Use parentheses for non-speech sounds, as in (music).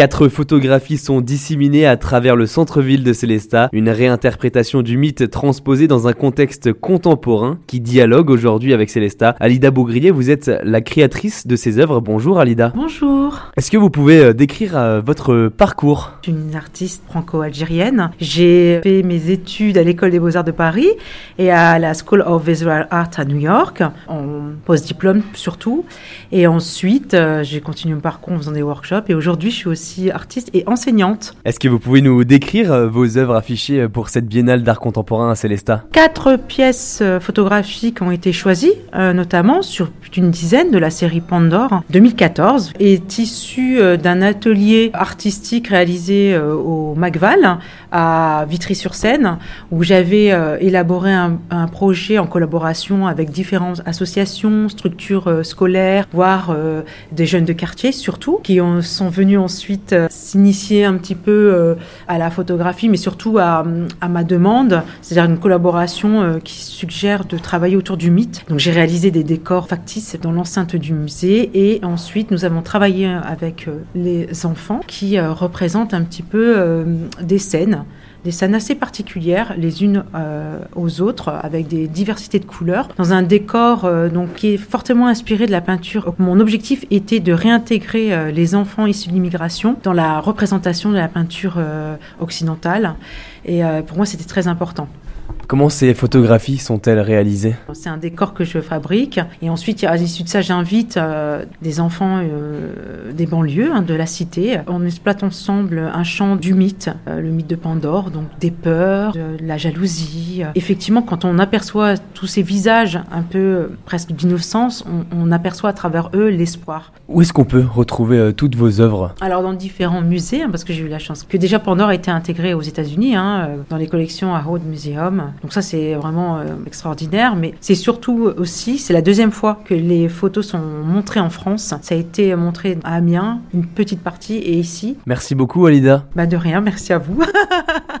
Quatre photographies sont disséminées à travers le centre-ville de Célestat, une réinterprétation du mythe transposé dans un contexte contemporain qui dialogue aujourd'hui avec Célestat. Alida Bougrier, vous êtes la créatrice de ces œuvres. Bonjour Alida. Bonjour. Est-ce que vous pouvez euh, décrire euh, votre parcours? Je suis une artiste franco-algérienne. J'ai fait mes études à l'école des beaux-arts de Paris et à la School of Visual Art à New York, en post-diplôme surtout. Et ensuite, euh, j'ai continué mon parcours en faisant des workshops et aujourd'hui, je suis aussi artiste et enseignante. Est-ce que vous pouvez nous décrire euh, vos œuvres affichées pour cette biennale d'art contemporain à Célestat? Quatre pièces euh, photographiques ont été choisies, notamment sur plus d'une dizaine de la série Pandore 2014, est issue d'un atelier artistique réalisé au Macval à Vitry-sur-Seine, où j'avais élaboré un, un, projet en collaboration avec différentes associations, structures scolaires, voire des jeunes de quartier surtout, qui ont, sont venus ensuite euh, s'initier un petit peu euh, à la photographie, mais surtout à, ma demande, c'est-à-dire une collaboration euh, qui suggère de travailler autour du mythe. Donc j'ai réalisé des décors factices dans l'enceinte du musée et ensuite nous avons travaillé avec les enfants qui représentent un petit peu des scènes des scènes assez particulières les unes euh, aux autres avec des diversités de couleurs dans un décor euh, donc qui est fortement inspiré de la peinture. Mon objectif était de réintégrer euh, les enfants issus de l'immigration dans la représentation de la peinture occidentale et pour moi c'était très important. Comment ces photographies sont-elles réalisées? C'est un décor que je fabrique et ensuite à l'issue de ça j'invite euh, des enfants euh, des banlieues, hein, de la cité. On exploite ensemble un champ du mythe, euh, le mythe de Pandore, donc des peurs, de la jalousie. Effectivement, quand on aperçoit tous ces visages un peu presque d'innocence, on, aperçoit à travers eux l'espoir. Où est-ce qu'on peut retrouver toutes vos œuvres? Alors dans différents musées, hein, parce que j'ai eu la chance que déjà Pandore a été intégré aux États-Unis, hein, dans les collections à Rhodes Museum. Donc ça, c'est vraiment euh, extraordinaire. Mais c'est surtout aussi, c'est la deuxième fois que les photos sont montrées en France. Ça a été montré à Amiens, une petite partie, et ici. Merci beaucoup, Alida. Bah de rien, merci à vous. (laughs)